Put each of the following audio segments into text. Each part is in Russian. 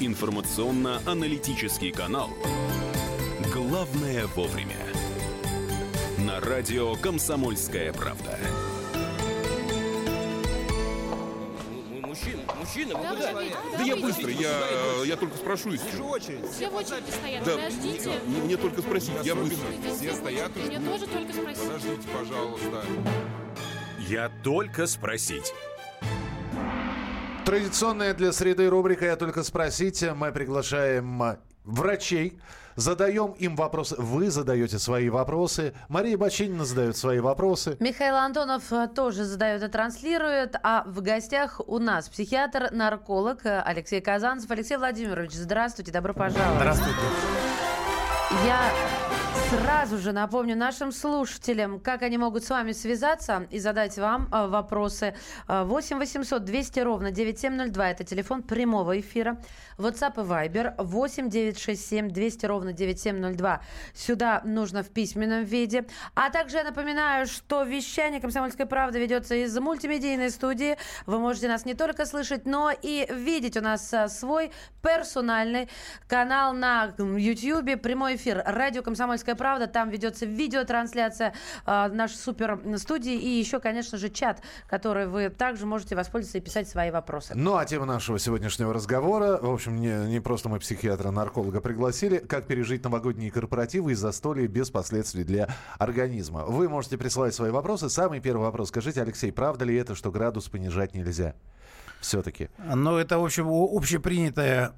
информационно-аналитический канал «Главное вовремя». На радио «Комсомольская правда». Мужчина, мужчина, вы Да, куда? Да я быстро, я, я только спрошу Все в очереди стоят, Да, подождите. мне, мне только спросить, я быстро. Все стоят Мне тоже только спросить. Подождите, пожалуйста. Я только спросить. Традиционная для среды рубрика «Я только спросить». Мы приглашаем э, врачей, задаем им вопросы. Вы задаете свои вопросы. Мария Бочинина задает свои вопросы. Михаил Антонов э, тоже задает и транслирует, а в гостях у нас психиатр, нарколог э, Алексей Казанцев. Алексей Владимирович, здравствуйте, добро пожаловать. Здравствуйте. Я сразу же напомню нашим слушателям, как они могут с вами связаться и задать вам э, вопросы. Э, 8 800 200 ровно 9702 – это телефон прямого эфира. WhatsApp и Viber 8 967 200 ровно 9702. Сюда нужно в письменном виде. А также я напоминаю, что вещание «Комсомольской правды» ведется из мультимедийной студии. Вы можете нас не только слышать, но и видеть. У нас э, свой персональный канал на YouTube, прямой эфир «Радио Комсомольская правда». Там ведется видеотрансляция э, нашей супер студии и еще, конечно же, чат, который вы также можете воспользоваться и писать свои вопросы. Ну, а тема нашего сегодняшнего разговора, в общем, не, не просто мы психиатра-нарколога пригласили, как пережить новогодние корпоративы и застолье без последствий для организма. Вы можете присылать свои вопросы. Самый первый вопрос. Скажите, Алексей, правда ли это, что градус понижать нельзя? Все-таки. Ну, это, в общем, о- общепринятое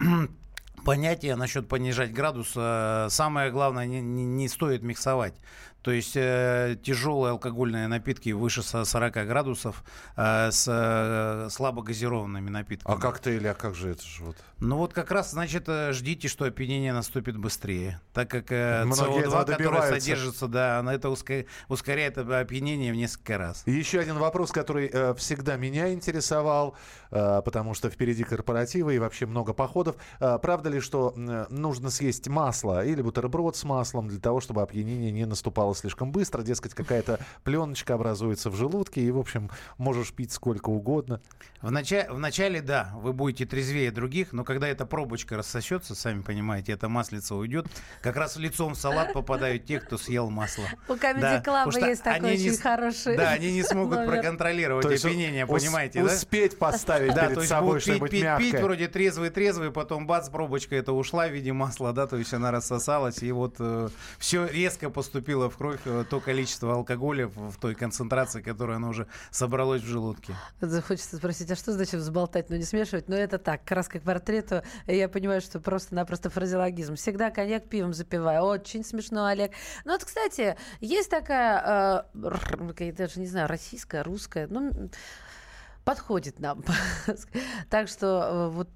понятие насчет понижать градус. Э, Самое главное, не, не- не стоит миксовать. То есть э, тяжелые алкогольные напитки выше со- 40 градусов э, с э, слабогазированными напитками. А коктейли, а как же это же вот? Ну вот как раз, значит, э, ждите, что опьянение наступит быстрее. Так как э, Многие этого СО2, которое содержится, да, оно это ускоряет опьянение в несколько раз. И еще один вопрос, который э, всегда меня интересовал, э, потому что впереди корпоративы и вообще много походов. Э, правда ли, что э, нужно съесть масло или бутерброд с маслом для того, чтобы опьянение не наступало слишком быстро? Дескать, какая-то пленочка образуется в желудке, и, в общем, можешь пить сколько угодно. В, начале, в начале, да, вы будете трезвее других, но когда эта пробочка рассосется, сами понимаете, эта маслица уйдет, как раз лицом в салат попадают те, кто съел масло. У Comedy Да, Club что есть такой они не очень с- хороший Да, они не смогут номер. проконтролировать То есть опьянение, ус- понимаете, да? Успеть поставить Да, перед то есть собой будут пить, что-нибудь пить, мягкое. пить, вроде трезвый-трезвый, потом бац, пробочка это ушла в виде масла, да, то есть она рассосалась, и вот все резко поступило в кровь, э, то количество алкоголя в, той концентрации, которая она уже собралось в желудке. Хочется спросить, а что значит взболтать, но не смешивать? Но это так, как раз как портрету. Я понимаю, что просто-напросто фразеологизм. Всегда коньяк пивом запиваю. Очень смешно, Олег. Ну вот, кстати, есть такая, э, я даже не знаю, российская, русская, ну, подходит нам. так что э, вот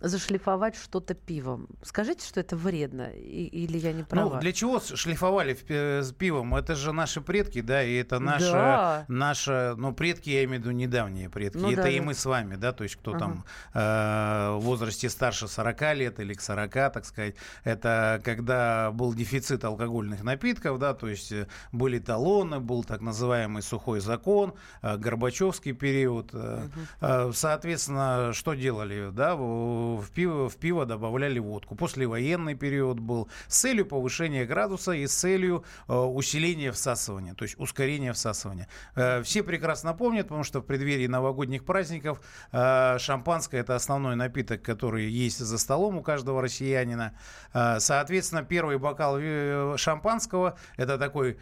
зашлифовать что-то пивом. Скажите, что это вредно? И- или я не права? Ну, для чего шлифовали пи- с пивом? Это же наши предки, да, и это наши, Да. наши, ну, предки, я имею в виду недавние предки. Ну это да, и да. мы с вами, да, то есть кто Ага. там э, в возрасте старше 40 лет или к 40, так сказать. Это когда был дефицит алкогольных напитков, да, то есть э, были талоны, был так называемый сухой закон, э, Горбачевский период. э, э, Соответственно, что делали, да, в пиво, в пиво добавляли водку. Послевоенный период был с целью повышения градуса и с целью э, усиления всасывания, то есть ускорения всасывания. Э, Все прекрасно помнят, потому что в преддверии новогодних праздников шампанское это основной напиток, который есть за столом у каждого россиянина. Соответственно, первый бокал шампанского это такой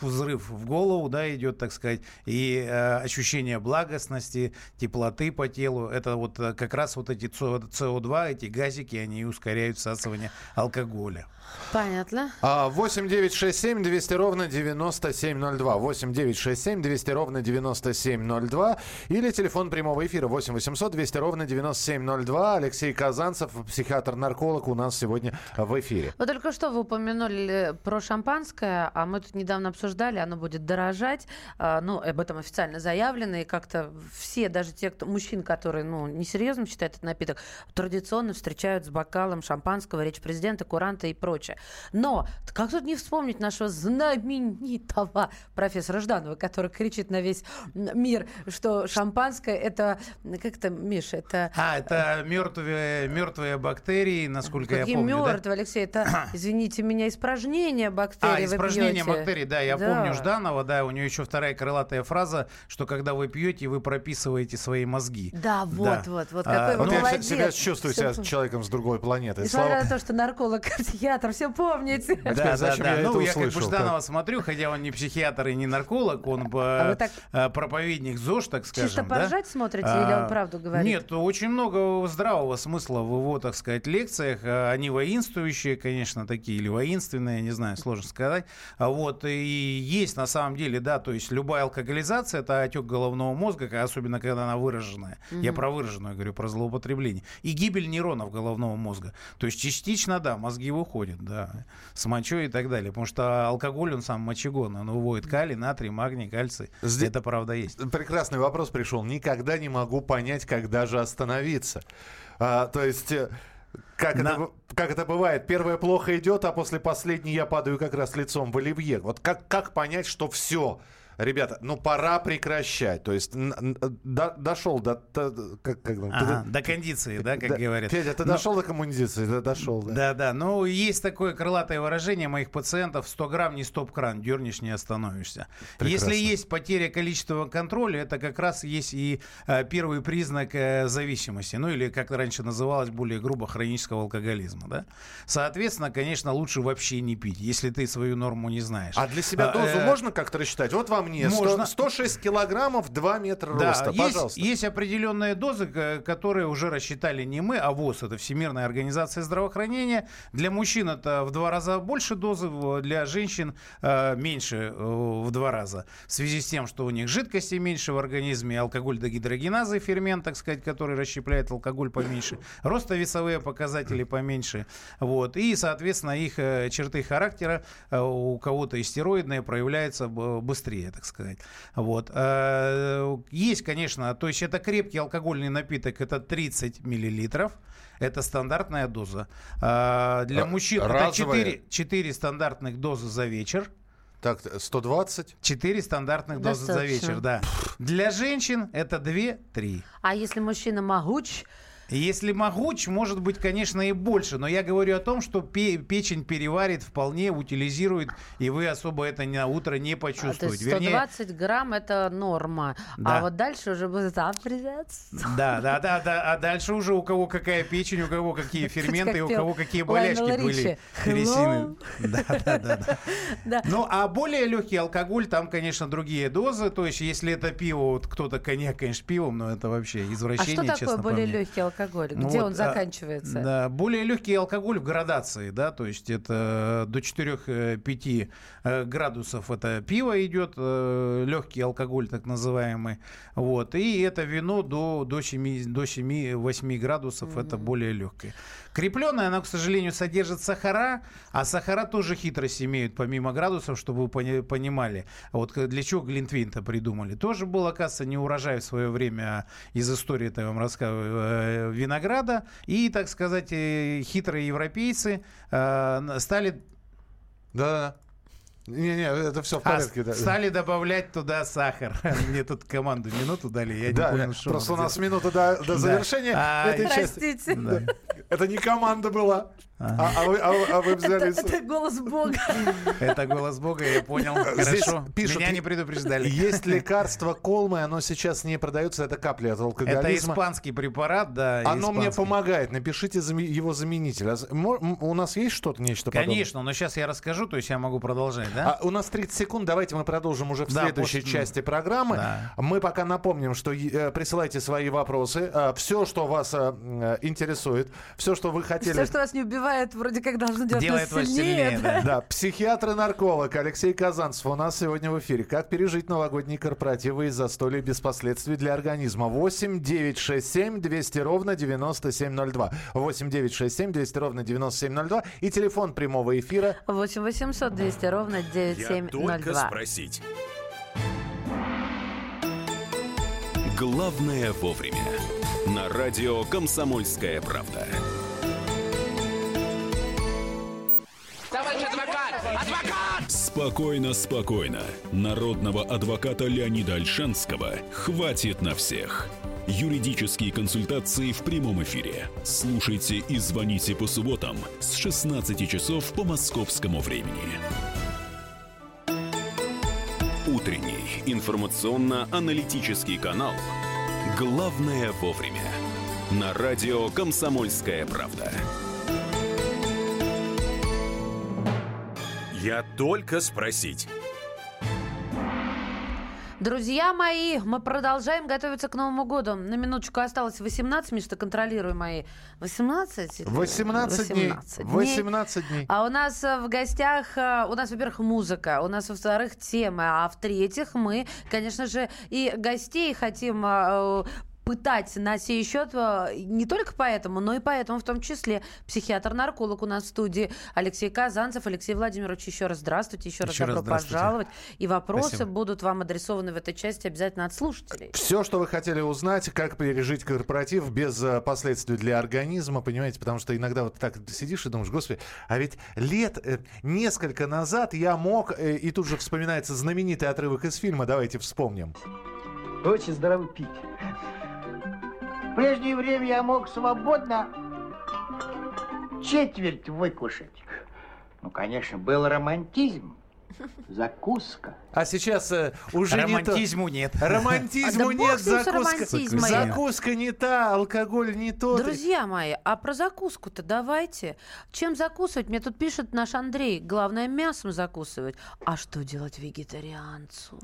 взрыв в голову, да, идет, так сказать, и э, ощущение благостности, теплоты по телу, это вот э, как раз вот эти СО2, эти газики, они ускоряют всасывание алкоголя. Понятно. А, 8 9 6 7 200 ровно 9702. 8 9 6 7 200 ровно 9702. Или телефон прямого эфира 8 800 200 ровно 9702. Алексей Казанцев, психиатр-нарколог у нас сегодня в эфире. Вы только что вы упомянули про шампанское, а мы тут недавно обсуждали, оно будет дорожать. А, Ну, об этом официально заявлено, и как-то все, даже те, кто мужчин, которые, ну, несерьезно считают этот напиток, традиционно встречают с бокалом шампанского, речь президента, куранта и прочее. Но как тут не вспомнить нашего знаменитого профессора Жданова, который кричит на весь мир, что шампанское это, как это, Миша, это... А, это мертвые, мертвые бактерии, насколько Какие я помню, да? мертвые, Алексей, это, извините меня, испражнение бактерий А, вы испражнение бактерий, да, я Да. помню Жданова, да, у нее еще вторая крылатая фраза, что когда вы пьете, вы прописываете свои мозги. Да, вот, Да. вот, вот, А, какой Вот вы я молодец. себя чувствую Всё себя человеком с другой планеты. Несмотря Слава- на то, что нарколог, психиатр, все помните. А теперь зачем я ну, я как бы? Жданова смотрю, хотя он не психиатр и не нарколог, он А э, так проповедник ЗОЖ, так скажем. Чисто да? поржать смотрите или он А, правду говорит? Нет, очень много здравого смысла в его, так сказать, лекциях. А, Они воинствующие, конечно, такие, или воинственные, не знаю, сложно сказать. А Вот, и есть на самом деле, да, то есть любая алкоголизация – это отек головного мозга, особенно когда она выраженная. Я про выраженную говорю, про злоупотребление. И гибель нейронов головного мозга. То есть частично, да, мозги выходят, да, с мочой и так далее. Потому что алкоголь, он сам мочегон, он выводит калий, натрий, магний, кальций. Здесь- Это правда есть. Прекрасный вопрос пришел. Никогда не могу понять, когда же остановиться. А, то есть, э, как, На- это, как это бывает? Первое плохо идет, а после последней я падаю как раз лицом в оливье. Вот как, как понять, что все? Ребята, ну пора прекращать. То есть до- дошел до... до- как, как Ага, ты- до кондиции, да, как да. говорят. Федя, ты Но- дошел до коммуниции? Да, дошел, да. Да, да. Ну, есть такое крылатое выражение моих пациентов: 100 грамм не стоп-кран, дернешь, не остановишься. Прекрасно. Если есть потеря количества контроля, это как раз есть и э, первый признак э, зависимости. Ну, или, как раньше называлось, более грубо, хронического алкоголизма, да. Соответственно, конечно, лучше вообще не пить, если ты свою норму не знаешь. А для себя А, дозу э, можно как-то рассчитать? Вот во мне можно. 106 килограммов, 2 метра Да, роста. есть, Пожалуйста. есть определенные дозы, к- которые уже рассчитали не мы, а ВОЗ, это Всемирная организация здравоохранения. Для мужчин это в два раза больше дозы, для женщин э, меньше э, в два раза. В связи с тем, что у них жидкости меньше в организме, алкоголь дегидрогеназы, фермент, так сказать, который расщепляет алкоголь поменьше, ростовесовые показатели поменьше. Вот. И, соответственно, их э, черты характера э, у кого-то истероидные проявляются быстрее, так сказать. Вот. Э, Есть, конечно, то есть это крепкий алкогольный напиток, это 30 миллилитров. Это стандартная доза. А, Для А, мужчин это разовая? 4, 4 стандартных дозы за вечер. Так, 120? 4 стандартных дозы за вечер, да. Для женщин это 2-3. А если мужчина могуч, Если могуч, может быть, конечно, и больше. Но я говорю о том, что пе- печень переварит вполне, утилизирует, и вы особо это на утро не а, то почувствуете. есть Вернее, 120 грамм это норма. Да. А вот дальше уже будет «А, привет. Да, да, да, да. А дальше уже у кого какая печень, у кого какие ферменты, у кого какие болячки были пересины. Да, да, да, да. Ну, а более легкий алкоголь, там, конечно, другие дозы. То есть, если это пиво, вот кто-то коньяк, конечно, пивом, но это вообще А извращение, что такое более легкий алкоголь? Ну Где вот, он а, заканчивается? Да, более легкий алкоголь в градации, да, то есть это до 4-5 градусов это пиво идет, э, легкий алкоголь так называемый, вот, и это вино до, до 7, до 7-8 градусов, это более легкое. Крепленное, оно, к сожалению, содержит сахара, а сахара тоже хитрость имеют, помимо градусов, чтобы вы пони- понимали. Вот для чего Глинтвейн-то придумали? Тоже был, оказывается, не урожай в свое время из истории, это я вам рассказываю, э, винограда. И, так сказать, э, хитрые европейцы э, стали, Да. Не-не, это все в а, порядке. да. стали добавлять туда сахар. Мне тут команду минуту дали, я не Да, понял, что просто у нас минута до, до Да. завершения А, этой части. Простите. Да. Это не команда была. А, а вы, а вы- а вы Это, взялись... это голос Бога. Это голос Бога, я понял. Здесь Хорошо. пишут, Меня не предупреждали. Есть лекарство Колмы, оно сейчас не продается, это капли от Это алкоголизма. испанский препарат, да. Оно мне испанский. помогает. Напишите его заменитель. А У нас есть что-то, нечто подобное? Конечно, но сейчас я расскажу, то есть я могу продолжать, да? А у нас 30 секунд, давайте мы продолжим уже в Да, следующей после- части программы. Да. Мы пока напомним, что э, присылайте свои вопросы, все, что вас э, э, интересует, все, что вы хотели. Все, что вас не убивает, вроде как должно делать, Делает нас вас сильнее. сильнее, да? да. Да, психиатр и нарколог Алексей Казанцев у нас сегодня в эфире. Как пережить новогодние корпоративы и застолья без последствий для организма? 8 9 6 7 200 ровно 9702. 8 9 6 7 200 ровно 9702. И телефон прямого эфира 8 800 200 ровно Я только 9702. спросить. Главное вовремя. На радио «Комсомольская правда». Товарищ адвокат! Адвокат! Спокойно, спокойно. Народного адвоката Леонида Альшанского хватит на всех. Юридические консультации в прямом эфире. Слушайте и звоните по субботам с 16 часов по московскому времени. Утренний информационно-аналитический канал «Главное вовремя». На радио «Комсомольская правда». Я только спросить. Друзья мои, мы продолжаем готовиться к Новому году. На минуточку осталось 18, Миша, контролируй мои. 18? 18 дней. 18 дней. А у нас э, в гостях, э, у нас, во-первых, музыка, у нас, во-вторых, темы, а в-третьих, мы, конечно же, и гостей хотим э, пытать на сей счет э, не только поэтому, но и поэтому в том числе психиатр-нарколог у нас в студии Алексей Казанцев. Алексей Владимирович, еще раз здравствуйте, еще, Еще раз раз добро пожаловать. И вопросы Спасибо. будут вам адресованы в этой части обязательно от слушателей. Все, что вы хотели узнать, как пережить корпоратив без э, последствий для организма, понимаете, потому что иногда вот так сидишь и думаешь, господи, а ведь лет э, несколько назад я мог, э, и тут же вспоминается знаменитый отрывок из фильма, давайте вспомним. Очень здорово пить. В прежнее время я мог свободно четверть выкушать. Ну, конечно, был романтизм, закуска. А сейчас э, уже Романтизму не нет. то. Романтизму А да нет, закуска. Закуска не та, алкоголь не тот. Друзья мои, а про закуску-то давайте. Чем закусывать? Мне тут пишет наш Андрей. Главное, мясом закусывать. А что делать вегетарианцу?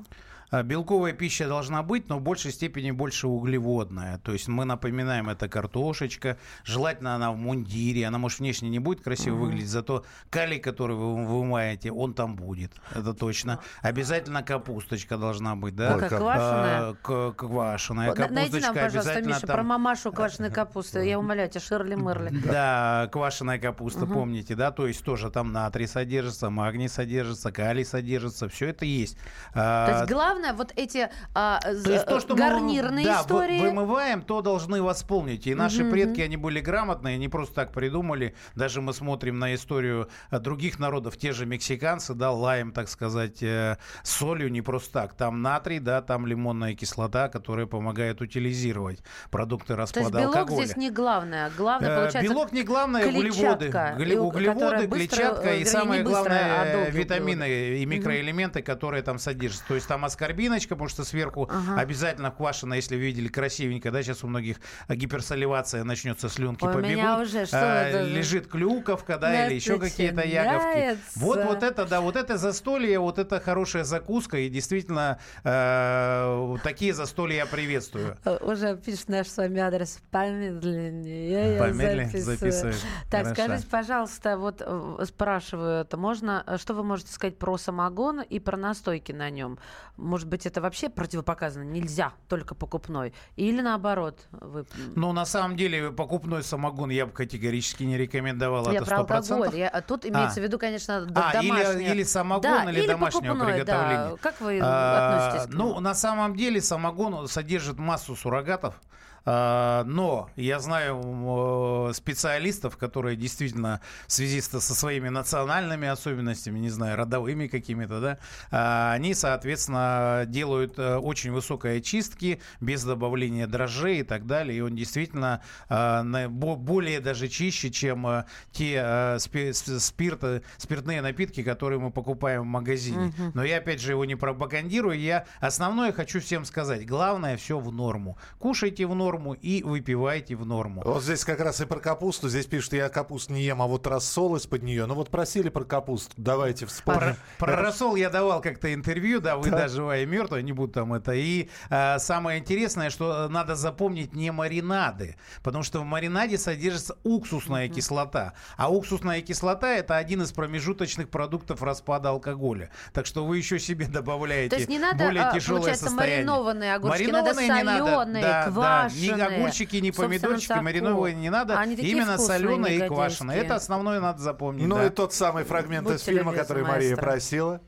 А, Белковая пища должна быть, но в большей степени больше углеводная. То есть мы напоминаем, это картошечка. Желательно она в мундире. Она, может, внешне не будет красиво выглядеть, зато калий, который вы вымаете, он там будет. Это точно. Обязательно капусточка должна быть, да? Как квашеная? А, Квашеная на- Найди капусточка нам, пожалуйста, Миша, там- про мамашу квашеной капусты. Я умоляю тебя, Ширли Мырли. Да, квашеная капуста, помните, да? То есть тоже там натрий содержится, магний содержится, калий содержится. Все это есть. А, То есть главное вот эти а, То есть то, что гарнирные мы да, вы- истории. вымываем, то должны восполнить. И наши Мгм, предки, они были грамотные, не просто так придумали. Даже мы смотрим на историю э, других народов, те же мексиканцы, да, лаем, так сказать, э, солью не просто так. Там натрий, да, там лимонная кислота, которая помогает утилизировать продукты То есть распада белок алкоголя. здесь не главное. Главное, Э, получается, Белок не главное, углеводы. клетчатка, Углеводы, быстро, клетчатка э, и вернее, самое быстро, главное а э, витамины и микроэлементы, которые там содержатся. То есть там аскорбиночка, потому что сверху Ага. обязательно квашено, если вы видели красивенько, да, сейчас у многих гиперсоливация начнется, слюнки Ой, побегут. меня уже, что А, это Лежит клюковка, да, или еще какие-то ягодки. Вот, вот это, да, вот это застолье, вот это хорошая закуска, и действительно э, такие застолья я приветствую. Уже пишет наш с вами адрес помедленнее. Помедленнее записываю. Так, Хорошо. скажите, пожалуйста, вот э, спрашивают, можно, э, что вы можете сказать про самогон и про настойки на нем? Может быть, это вообще противопоказано? Нельзя, только покупной? Или наоборот? Вы... Ну, на самом деле, покупной самогон я бы категорически не рекомендовал. Я это про 100%. алкоголь. Я- а тут имеется в виду, конечно, А, или- домашнее. или самогон, Да, или домашнего покупное, приготовления. Да. Как вы А, относитесь к Ну, нему? на самом деле самогон содержит массу суррогатов. А, Но я знаю э, специалистов, которые действительно в связи со своими национальными особенностями, не знаю, родовыми какими-то, да, а, они, соответственно, делают э, очень высокой очистки без добавления дрожжей и так далее. И он действительно а, более даже чище, чем э, те спи- с- спирты, спиртные напитки, которые мы покупаем в магазине. Но я, опять же, его не пропагандирую. Я основное хочу всем сказать. Главное, все в норму. Кушайте в норму и выпивайте в норму. Вот здесь как раз и про капусту. Здесь пишут, я капусту не ем, а вот рассол из-под нее. Ну вот просили про капусту. Давайте вспомним. Про, про рассол я давал как-то интервью, да, вы да. живая и мертвая, не буду там это. И а, самое интересное, что надо запомнить не маринады, потому что в маринаде содержится уксусная кислота. А уксусная кислота это один из промежуточных продуктов распада алкоголя. Так что вы еще себе добавляете То есть не надо, более а, тяжелое получается, состояние. маринованные огурчики, Маринованные не надо соленые, да, да. квашеные. Ни огурчики, ни помидорчики, соку. маринованные не надо. Они такие Именно соленые и квашеные. Это основное надо запомнить. Ну да. и тот самый фрагмент из Будьте фильма, который Мария маэстро. просила.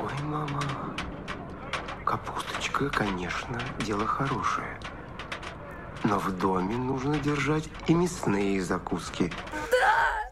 Ой, мама, капусточка. Конечно, дело хорошее. Но в доме нужно держать и мясные закуски.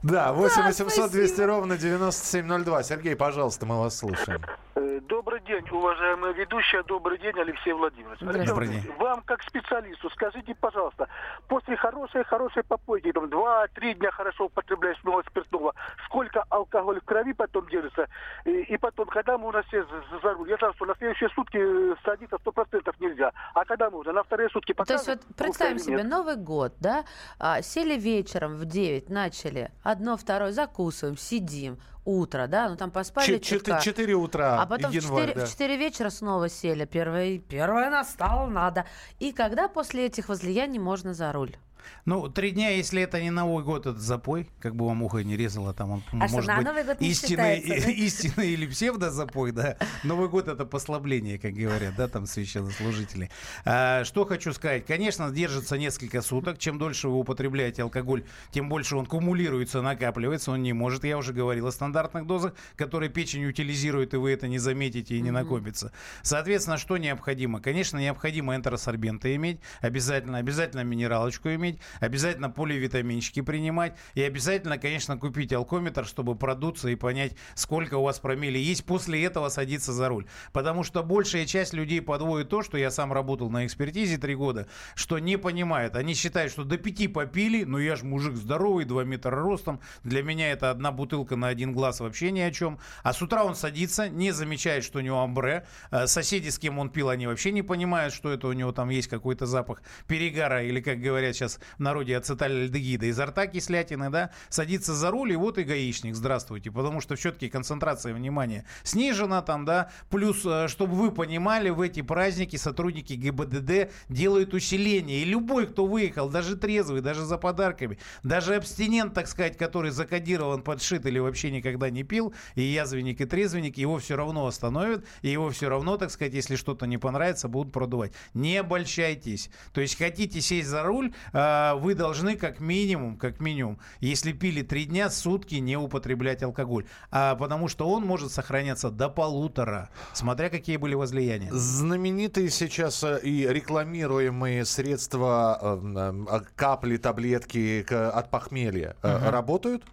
Да, 8 800 200 ровно 9702. Сергей, пожалуйста, мы вас слушаем. Э, Добрый день, уважаемая ведущая. Добрый день, Алексей Владимирович. Здравствуйте. Алексей Владимирович, Вам, как специалисту, скажите, пожалуйста, после хорошей-хорошей попойки, там, два-три дня хорошо употребляешь много спиртного, сколько алкоголь в крови потом держится, и, и потом, когда можно сесть за, за руль? Я знаю, что на следующие сутки э, садиться 100% нельзя. А когда можно? На вторые сутки То есть покажет? вот представим себе нет? Новый год, да, а, сели вечером в 9, начали, одно, второе, закусываем, сидим, утро, да, ну там поспали чутка. 4 утра, А потом в январь, 4, да. в 4 вечера снова сели. Первое, первое настало, надо. И когда после этих возлияний можно за руль? Ну, три дня, если это не Новый год, это запой, как бы вам ухо не резало, там он А что, может на быть Новый год не истинный, да? истинный или псевдозапой, да. Новый год это послабление, как говорят, да, там священнослужители. А, что хочу сказать, конечно, держится несколько суток. Чем дольше вы употребляете алкоголь, тем больше он кумулируется, накапливается, он не может. Я уже говорил о стандартных дозах, которые печень утилизирует, и вы это не заметите и не накопится. Соответственно, что необходимо? Конечно, необходимо энтеросорбенты иметь, обязательно, обязательно минералочку иметь, обязательно поливитаминчики принимать и обязательно, конечно, купить алкометр, чтобы продуться и понять, сколько у вас промили есть. После этого садиться за руль. Потому что большая часть людей подводит то, что я сам работал на экспертизе три года, что не понимают. Они считают, что до пяти попили, но я же мужик здоровый, 2 метра ростом, для меня это одна бутылка на один глаз вообще ни о чем. А с утра он садится, не замечает, что у него амбре. Э, Соседи, с кем он пил, они вообще не понимают, что это у него там есть какой-то запах перегара или, как говорят сейчас народе, ацетальдегида. Изо рта кислятины, да, садится за руль, и вот и гаишник, здравствуйте. Потому что все-таки концентрация внимания снижена там, да. Плюс, э, чтобы вы понимали, в эти праздники сотрудники ГИБДД делают усиление. И любой, кто выехал, даже трезвый, даже за подарками, даже абстинент, так сказать, который закодирован, подшит или вообще никогда не пил, и язвенник, и трезвенник, его все равно остановят, и его все равно, так сказать, если что-то не понравится, будут продувать. Не обольщайтесь. То есть хотите сесть за руль, а, вы должны как минимум, как минимум, если пили три дня, сутки не употреблять алкоголь. А, потому что он может сохраняться до полутора, смотря какие были возлияния. Знаменитые сейчас э, и рекламируемые средства, э, э, капли, таблетки от похмелья Мгм. работают?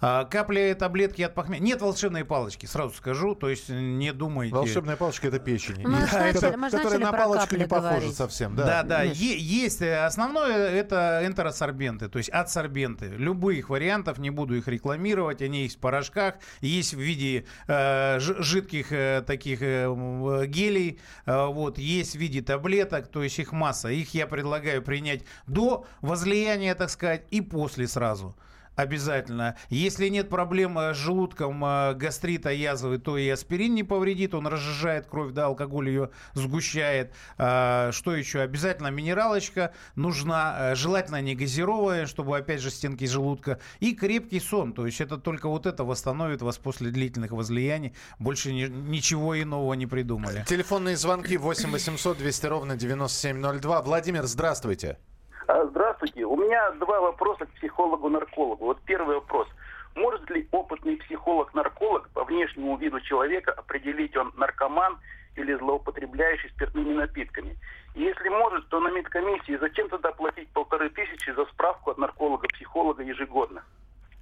А, капли, таблетки от похмелья. Нет волшебной палочки, сразу скажу. То есть не думайте. Волшебная палочка это печень. Мы же начали- которая мы которая на палочку не похожа говорить. совсем. Да, Да, да, е- есть. э, Основное это энтеросорбенты, то есть адсорбенты. Любых вариантов, не буду их рекламировать, они есть в порошках, есть в виде э, жидких э, таких э, э, гелей, э, вот, есть в виде таблеток, то есть их масса. Их я предлагаю принять до возлияния, так сказать, и после сразу. Обязательно. Если нет проблем э, с желудком, э, гастрита, язвы, то и аспирин не повредит. Он разжижает кровь, да, алкоголь ее сгущает. А, Что еще? Обязательно минералочка нужна. э, Желательно не газированная, чтобы, опять же, стенки желудка. И крепкий сон. То есть это только вот это восстановит вас после длительных возлияний. Больше ни- ничего иного не придумали. Телефонные звонки 8 800 200 ровно 9702. Владимир, здравствуйте. А, Здравствуйте. Меня два вопроса к психологу-наркологу. Вот первый вопрос. Может ли опытный психолог-нарколог по внешнему виду человека определить, он наркоман или злоупотребляющий спиртными напитками? И если может, то на медкомиссии зачем тогда платить полторы тысячи за справку от нарколога-психолога ежегодно?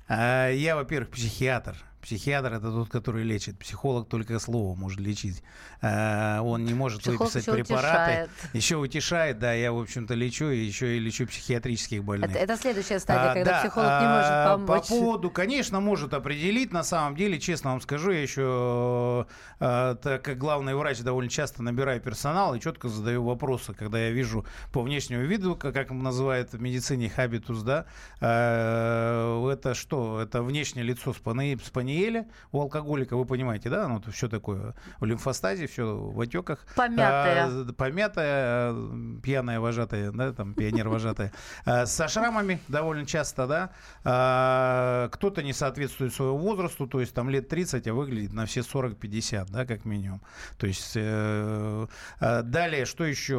А, Я, во-первых, психиатр. Психиатр это тот, который лечит. Психолог только слово может лечить. А, Он не может Психолог выписать еще препараты. утешает. Еще утешает, да, я, в общем-то, лечу, и еще и лечу психиатрических больных. Это, это следующая стадия, А, когда да, психолог не а, может помочь. По поводу, конечно, может определить. На самом деле, честно вам скажу, я еще, э, так как главный врач, довольно часто набираю персонал и четко задаю вопросы, когда я вижу по внешнему виду, как, называют в медицине хабитус, да, э, это что? Это внешнее лицо спани- спаниеля у алкоголика, вы понимаете, да? Ну, все такое в лимфостазе, все в отеках. Помятое. А, помятая, пьяная вожатая, да, там пионер вожатая, со шрамами довольно часто, да, А, кто-то не соответствует своему возрасту, то есть там лет 30, а выглядит на все 40-50, да, как минимум. То есть э, э, далее, что еще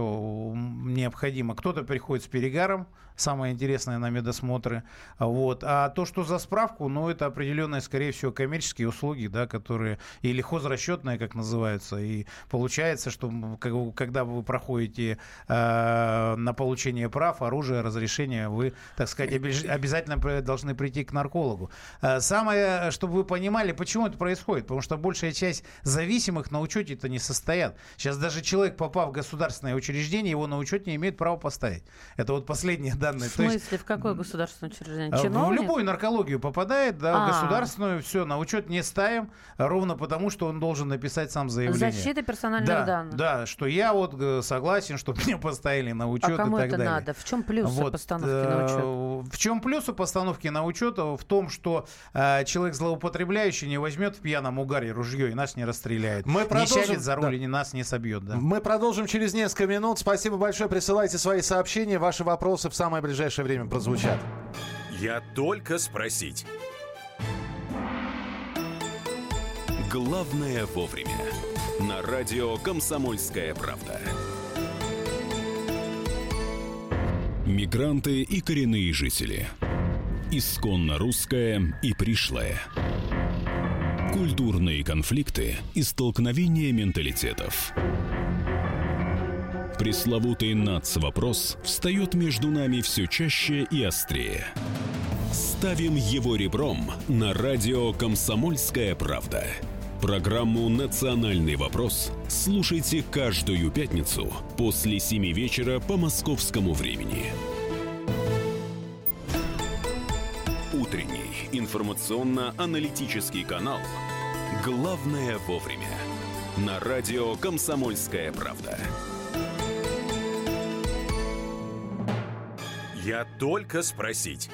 необходимо? Кто-то приходит с перегаром, самое интересное на медосмотры. Вот. А то, что за справку, ну, это определенные, скорее всего, коммерческие услуги, да, которые, или хозрасчетные, как называются. И получается, что когда вы проходите э, на получение прав, оружия, разрешения, вы, так сказать, обязательно должны прийти к наркологу. Э, самое, чтобы вы понимали, почему это происходит. Потому что большая часть зависимых на учете-то не состоят. Сейчас даже человек, попав в государственное учреждение, его на учет не имеет права поставить. Это вот последние данные. В смысле, есть, в какое государственное учреждение? А, Чиновник? В любую наркологию попадает, да, а. в государственную, все, на учет не ставим, ровно потому, что он должен написать сам заявление. Защита персональных да, данных. Да, что я вот э, согласен, чтобы меня поставили на учет а кому и так это далее. надо? В чем плюс вот, постановки на учет? Э, в чем плюс у постановки на учет? В том, что э, человек злоупотребляющий не возьмет в пьяном угаре ружье и нас не расстреляет. Мы продолжим... Не сядет за руль да. и нас не собьет. Да. Мы продолжим через несколько минут. Спасибо большое. Присылайте свои сообщения. Ваши вопросы в самое ближайшее время прозвучат. Я только спросить. Главное вовремя. На радио «Комсомольская правда». Мигранты и коренные жители. Исконно русская и пришлая. Культурные конфликты и столкновения менталитетов. Пресловутый НАЦ-вопрос встает между нами все чаще и острее. Ставим его ребром на радио «Комсомольская правда». Программу «Национальный вопрос» слушайте каждую пятницу после 7 вечера по московскому времени. Утренний информационно-аналитический канал «Главное вовремя» на радио «Комсомольская правда». Я только спросить.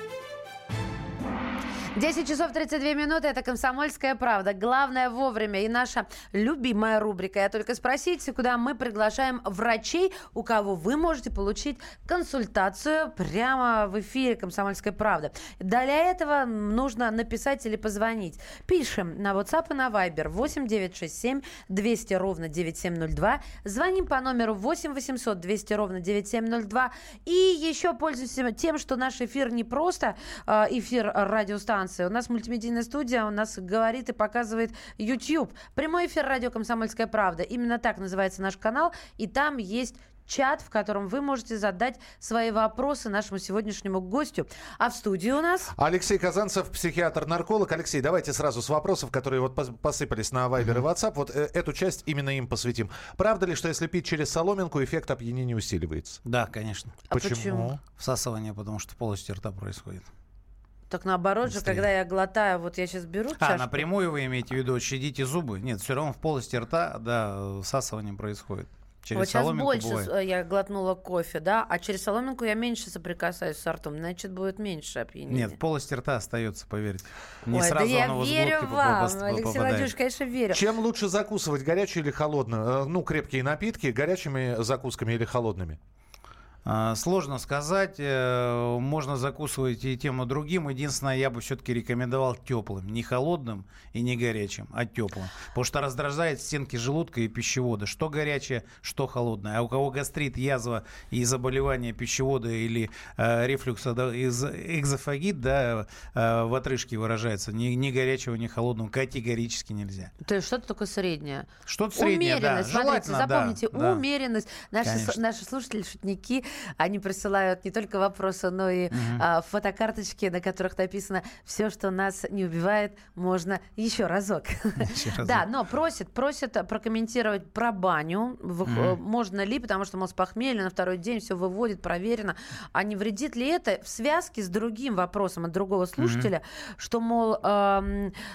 10 часов 32 минуты. Это «Комсомольская правда». Главное вовремя. И наша любимая рубрика «Я только спросите», куда мы приглашаем врачей, у кого вы можете получить консультацию прямо в эфире «Комсомольской правды». Для этого нужно написать или позвонить. Пишем на WhatsApp и на Viber 8 967 200 ровно 9702. Звоним по номеру 8 800 200 ровно 9702. И еще пользуемся тем, что наш эфир не просто э, эфир радиостанции, станции. У нас мультимедийная студия, у нас говорит и показывает YouTube. Прямой эфир радио «Комсомольская правда». Именно так называется наш канал. И там есть чат, в котором вы можете задать свои вопросы нашему сегодняшнему гостю. А в студии у нас... Алексей Казанцев, психиатр-нарколог. Алексей, давайте сразу с вопросов, которые вот посыпались на Viber и WhatsApp. Вот э, эту часть именно им посвятим. Правда ли, что если пить через соломинку, эффект опьянения усиливается? Да, конечно. А почему? почему? Всасывание, потому что полостью рта происходит. Так наоборот Быстрее. же, когда я глотаю, вот я сейчас беру чашку. А, напрямую вы имеете в виду, щадите зубы? Нет, все равно в полости рта, да, всасывание происходит. Через вот сейчас больше бывает. я глотнула кофе, да, а через соломинку я меньше соприкасаюсь с ртом, значит, будет меньше опьянения. Нет, в полости рта остается, поверьте. Не Ой, сразу да я верю вам, Алексей Владимирович, конечно, верю. Чем лучше закусывать, горячую или холодную? Э, ну, крепкие напитки, горячими закусками или холодными? А, сложно сказать. Э, можно закусывать и тем, и другим. Единственное, я бы все-таки рекомендовал теплым. Не холодным и не горячим, а теплым. Потому что раздражает стенки желудка и пищевода. Что горячее, что холодное. А у кого гастрит, язва и заболевания пищевода или э, рефлюкса, да, из, экзофагит, да, э, в отрыжке выражается. Ни, ни горячего, ни холодного категорически нельзя. То есть что-то такое среднее. Что-то среднее, умеренность, да. Смотрите, запомните, да, умеренность. Наши, наши слушатели, шутники, они присылают не только вопросы, но и угу. а, фотокарточки, на которых написано «Все, что нас не убивает, можно еще разок». Да, но просят, просят прокомментировать про баню. Можно ли, потому что, мол, с похмелья на второй день все выводит, проверено. А не вредит ли это в связке с другим вопросом от другого слушателя, что, мол,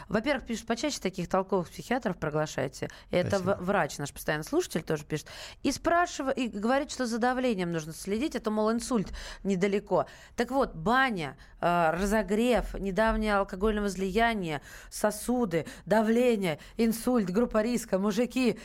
во-первых, пишут, почаще таких толковых психиатров приглашайте. Это врач, наш постоянный слушатель тоже пишет. И спрашивает, и говорит, что за давлением нужно следить, это, мол, инсульт недалеко. Так вот, баня, э, разогрев, недавнее алкогольное возлияние, сосуды, давление, инсульт, группа риска, мужики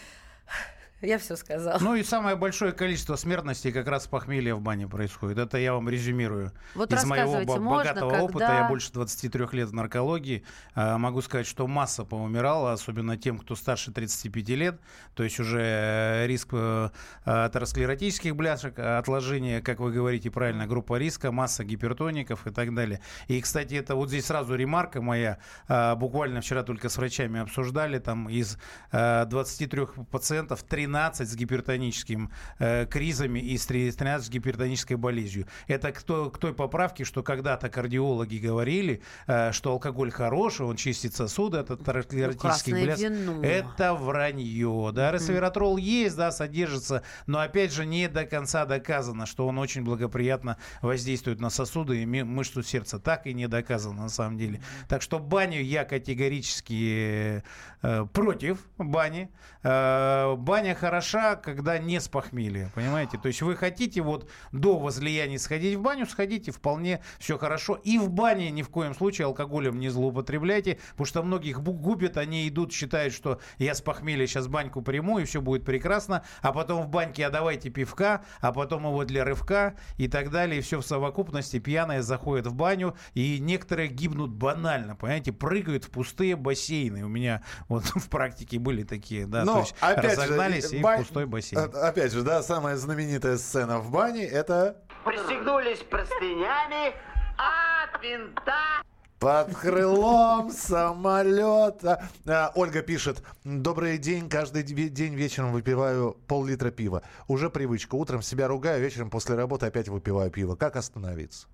Я все сказала. Ну и самое большое количество смертностей как раз с похмелья в бане происходит. Это я вам резюмирую. Вот Из моего можно, богатого когда- опыта, я больше 23 лет в наркологии, а, могу сказать, что масса поумирала, особенно тем, кто старше 35 лет. То есть уже э, риск э, атеросклеротических бляшек, отложение, как вы говорите правильно, группа риска, масса гипертоников и так далее. И, кстати, это вот здесь сразу ремарка моя. А, Буквально вчера только с врачами обсуждали, там из э, 23 пациентов 13 с гипертоническим э, кризами и с 13 с гипертонической болезнью. Это к той, к той поправке, что когда-то кардиологи говорили, э, что алкоголь хороший, он чистит сосуды от атеросклеротических бляшек. вино. Это вранье. Да, ресвератрол есть, да, содержится, но опять же не до конца доказано, что он очень благоприятно воздействует на сосуды и мышцу сердца. Так и не доказано на самом деле. Так что баню я категорически э, против бани. Э, баня хороша, когда не с похмелья, понимаете? То есть вы хотите вот до возлияния сходить в баню, сходите, вполне все хорошо. И в бане ни в коем случае алкоголем не злоупотребляйте, потому что многих губят, они идут, считают, что я с похмелья сейчас баньку приму, и все будет прекрасно, а потом в баньке, а давайте пивка, а потом его для рывка и так далее, и все в совокупности пьяные заходят в баню, и некоторые гибнут банально, понимаете, прыгают в пустые бассейны. У меня вот в практике были такие, да, Но, то есть опять же, и бань- в пустой бассейн. э, Опять же, да, самая знаменитая сцена в бане это Пристегнулись простынями от винта. Под крылом самолета. А, Ольга пишет. Добрый день. Каждый день вечером выпиваю пол-литра пива. Уже привычка. Утром себя ругаю, вечером после работы опять выпиваю пиво. Как остановиться?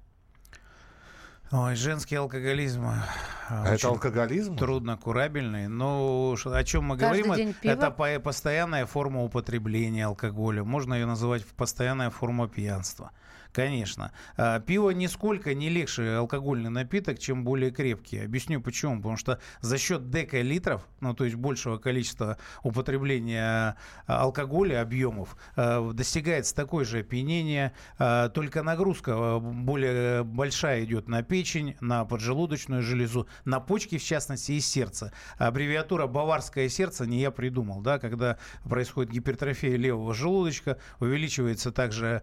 Ой, женский алкоголизм. А это очень алкоголизм? Трудно курабельный. Но ш- о чем мы Каждый говорим? Это по- постоянная форма употребления алкоголя. Можно ее называть постоянная форма пьянства. Конечно. А, Пиво нисколько не легче алкогольный напиток, чем более крепкий. Объясню почему. Потому что за счет декалитров, ну то есть большего количества употребления а, алкоголя, объемов, а, достигается такое же опьянение, только нагрузка более большая идет на печень, на поджелудочную железу, на почки в частности и сердце. Аббревиатура «баварское сердце» не я придумал, да, когда происходит гипертрофия левого желудочка, увеличивается также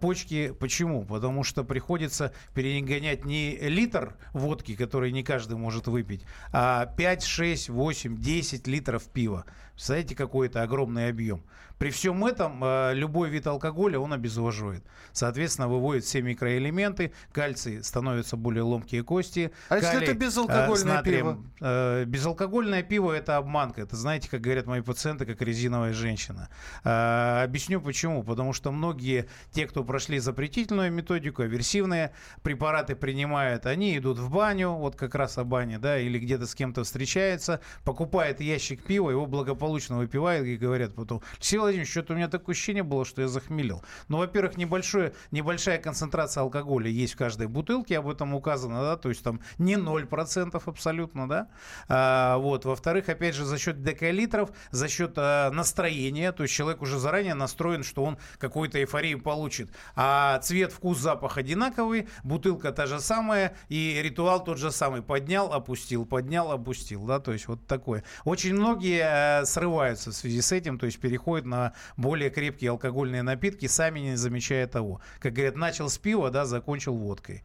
почки. Почему? Потому что приходится перегонять не литр водки, который не каждый может выпить, а 5, 6, 8, 10 литров пива. Представляете, какой это огромный объем. При всем этом э, любой вид алкоголя, он обезвоживает. Соответственно, выводит все микроэлементы, кальций становятся более ломкие кости. А если калий, это э, безалкогольное натрием, пиво? Э, безалкогольное пиво это обманка. Это знаете, как говорят мои пациенты, как резиновая женщина. Э, объясню почему. Потому что многие, те, кто прошли запретительную методику, аверсивные препараты принимают, они идут в баню, вот как раз о бане, да, или где-то с кем-то встречается, покупает ящик пива, его благополучно выпивает и говорят потом, Алексей Владимирович, что-то у меня такое ощущение было, что я захмелел. Ну, во-первых, небольшое, небольшая концентрация алкоголя есть в каждой бутылке, об этом указано, да, то есть там не 0% абсолютно, да. А, вот, во-вторых, опять же, за счет декалитров, за счет а, настроения, то есть человек уже заранее настроен, что он какую-то эйфорию получит. А цвет, вкус, запах одинаковый, бутылка та же самая, и ритуал тот же самый. Поднял, опустил, поднял, опустил, да, то есть вот такое. Очень многие э, срываются в связи с этим, то есть переходят на более крепкие алкогольные напитки, сами не замечая того. Как говорят, начал с пива, да, закончил водкой.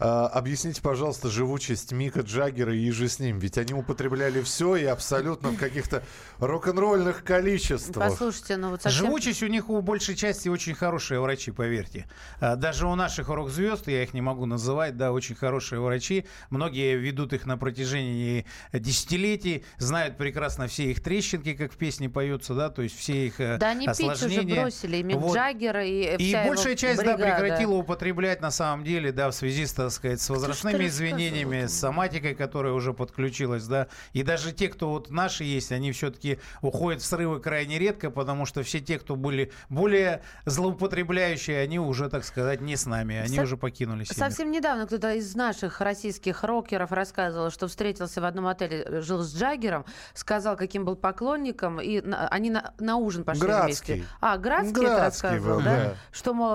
А, объясните, пожалуйста, живучесть Мика Джаггера и же с ним. Ведь они употребляли все и абсолютно в каких-то рок-н-ролльных количествах. Послушайте, ну вот совсем... Живучесть у них у большей части очень хорошие врачи, поверьте. А, Даже у наших рок-звезд, я их не могу называть, да, очень хорошие врачи. Многие ведут их на протяжении десятилетий, знают прекрасно все их трещинки, как в песне поются, да, то есть все их э, Да они пить уже осложнения. бросили, и Мик Вот. Джаггер, и И большая часть, да, бригада. прекратила употреблять на самом деле, да, в связи с, так сказать, с возрастными извинениями, с соматикой, которая уже подключилась, да. И даже те, кто вот наши есть, они все-таки уходят в срывы крайне редко, потому что все те, кто были более злоупотребляющие, они уже, так сказать, не с нами, они Со- уже покинули семью. Совсем недавно кто-то из наших российских рокеров рассказывал, что встретился в одном отеле, жил с Джаггером, сказал, каким был поклонником, и на- они на, на ужин пошли Градский. вместе. А, Градский, это Градский рассказывал, был, да? да. Что, мол,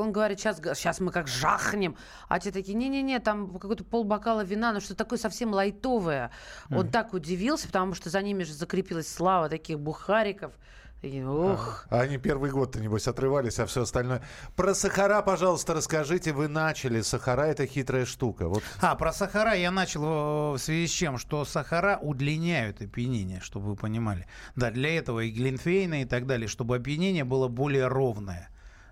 он говорит, сейчас, сейчас мы как жахнем. А те такие, не-не-не, там какой-то полбокала вина, ну что такое совсем лайтовое. Он так удивился, потому что за ними же закрепилась слава таких бухариков. И, Ох. А Они первый год-то, небось, отрывались, а все остальное. Про сахара, пожалуйста, расскажите. Вы начали. Сахара – это хитрая штука. Вот. А, про сахара я начал э, в связи с чем, что сахара удлиняют опьянение, чтобы вы понимали. Да, для этого и глинфейна и так далее, чтобы опьянение было более ровное.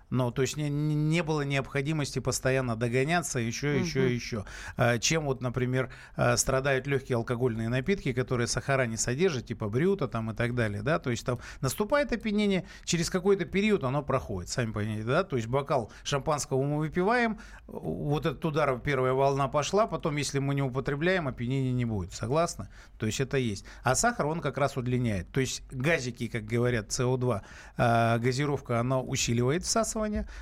Ну, то есть не, не было необходимости постоянно догоняться еще, Мгм. еще, еще. А, Чем вот, например, а, страдают легкие алкогольные напитки, которые сахара не содержат, типа брюта там и так далее, да, то есть там наступает опьянение, через какой-то период оно проходит, сами понимаете, да, то есть бокал шампанского мы выпиваем, вот этот удар, первая волна пошла, потом, если мы не употребляем, опьянения не будет, согласны? То есть это есть. А сахар, он как раз удлиняет. То есть газики, как говорят, СО2, а, газировка, она усиливает всасывание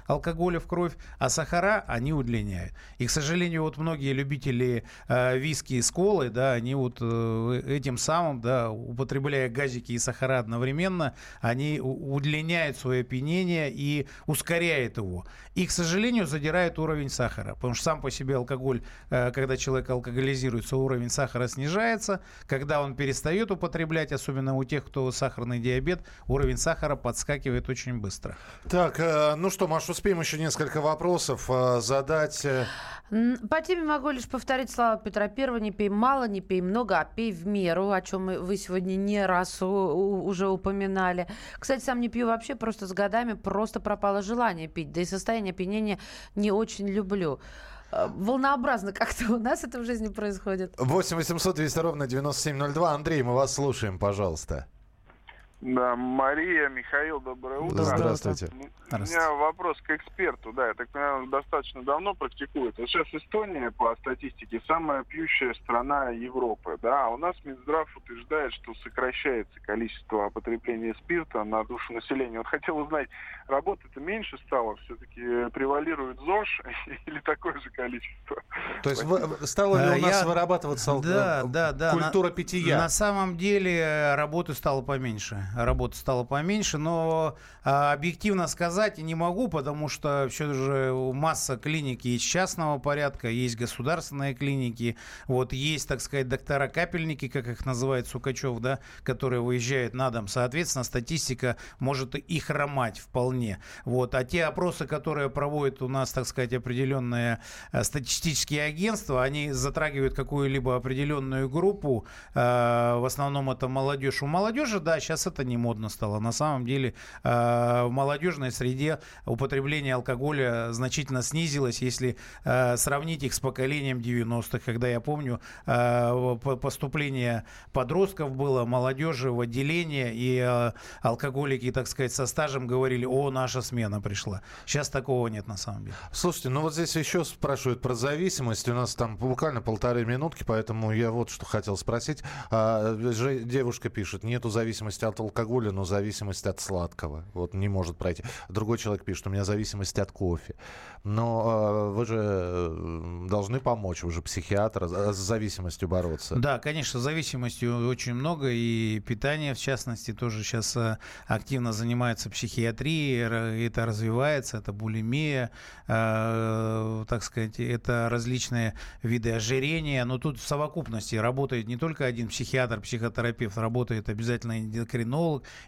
алкоголя в кровь, а сахара, они удлиняют. И, к сожалению, вот многие любители а, виски с колой, да, они вот э, этим самым, да, употребляя газики и сахара одновременно, они удлиняют свое опьянение и ускоряют его. И, к сожалению, задирают уровень сахара. Потому что сам по себе алкоголь, э, когда человек алкоголизируется, уровень сахара снижается. Когда он перестает употреблять, особенно у тех, кто сахарный диабет, уровень сахара подскакивает очень быстро. Так, э, ну что, Маш, успеем еще несколько вопросов э, задать. э. По теме могу лишь повторить слова Петра Первого. Не пей мало, не пей много, а пей в меру, о чем вы сегодня не раз уже упоминали. Кстати, сам не пью вообще, просто с годами просто пропало желание пить. Да и состояние опьянения не очень люблю. Э, Волнообразно как-то у нас это в жизни происходит. 8 800 200 ровно 9702. Андрей, мы вас слушаем, пожалуйста. Да, Мария, Михаил, доброе утро. Здравствуйте. У меня вопрос к эксперту. Да, я так понимаю, достаточно давно практикует. Вот сейчас Эстония, по статистике, самая пьющая страна Европы. Да, а у нас Минздрав утверждает, что сокращается количество употребления спирта на душу населения. Вот хотел узнать, работы-то меньше стало? Все-таки превалирует ЗОЖ или такое же количество? То есть в- стало ли у нас я- вырабатываться Да, э, да, да. культура на, питья? На самом деле э, работы стало поменьше. Работы стало поменьше, но а, объективно сказать не могу, потому что все же масса клиник есть частного порядка, есть государственные клиники, вот есть, так сказать, доктора-капельники, как их называет Сукачев, да, которые выезжают на дом. Соответственно, статистика может и хромать вполне. Вот. А те опросы, которые проводят у нас, так сказать, определенные э, статистические агентства, они затрагивают какую-либо определенную группу. Э, В основном это молодежь. У молодежи, да, сейчас это не модно стало. На самом деле э, в молодежной среде употребление алкоголя значительно снизилось, если э, сравнить их с поколением 90-х, когда я помню э, по- поступление подростков было, молодежи в отделение, и алкоголики, так сказать, со стажем говорили, о, наша смена пришла. Сейчас такого нет на самом деле. Слушайте, ну вот здесь еще спрашивают про зависимость. У нас там буквально полторы минутки, поэтому я вот что хотел спросить. А, девушка пишет, нету зависимости от алкоголя, но зависимость от сладкого. Вот не может пройти. Другой человек пишет, у меня зависимость от кофе. Но а, вы же э, должны помочь, вы же психиатр, а с зависимостью бороться. Да, конечно, зависимостей очень много, и питание, в частности, тоже сейчас э, активно занимается психиатрией, это развивается, это булимия, э, так сказать, это различные виды ожирения, но тут в совокупности работает не только один психиатр, психотерапевт, работает обязательно эндокринолог,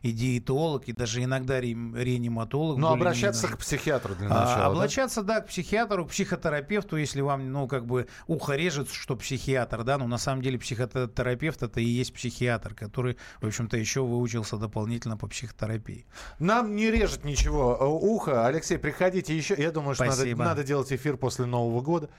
и диетолог, и даже иногда реаниматолог. Но более-менее обращаться к психиатру для А, начала. да? Обращаться, да, к психиатру, к психотерапевту, если вам, ну, как бы ухо режет, что психиатр, да, но на самом деле психотерапевт это и есть психиатр, который, в общем-то, еще выучился дополнительно по психотерапии. Нам не режет ничего э, ухо. Алексей, приходите еще. Я думаю, что надо, надо делать эфир после Нового года.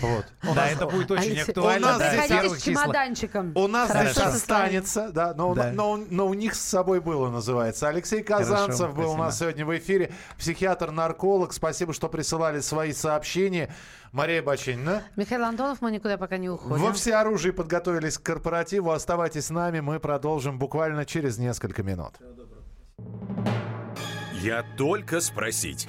Вот. У Да, нас- это будет очень Алексей, актуально. у нас да, здесь с чемоданчиком. У нас Хорошо здесь останется, да, но, Да. но, но у них с собой было, называется. Алексей Казанцев Хорошо, был у нас спасибо. сегодня в эфире, психиатр-нарколог. Спасибо, что присылали свои сообщения. Мария Бачинина. Михаил Антонов, мы никуда пока не уходим. Во всеоружии подготовились к корпоративу. Оставайтесь с нами, мы продолжим буквально через несколько минут. Я только спросить.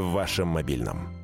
В вашем мобильном.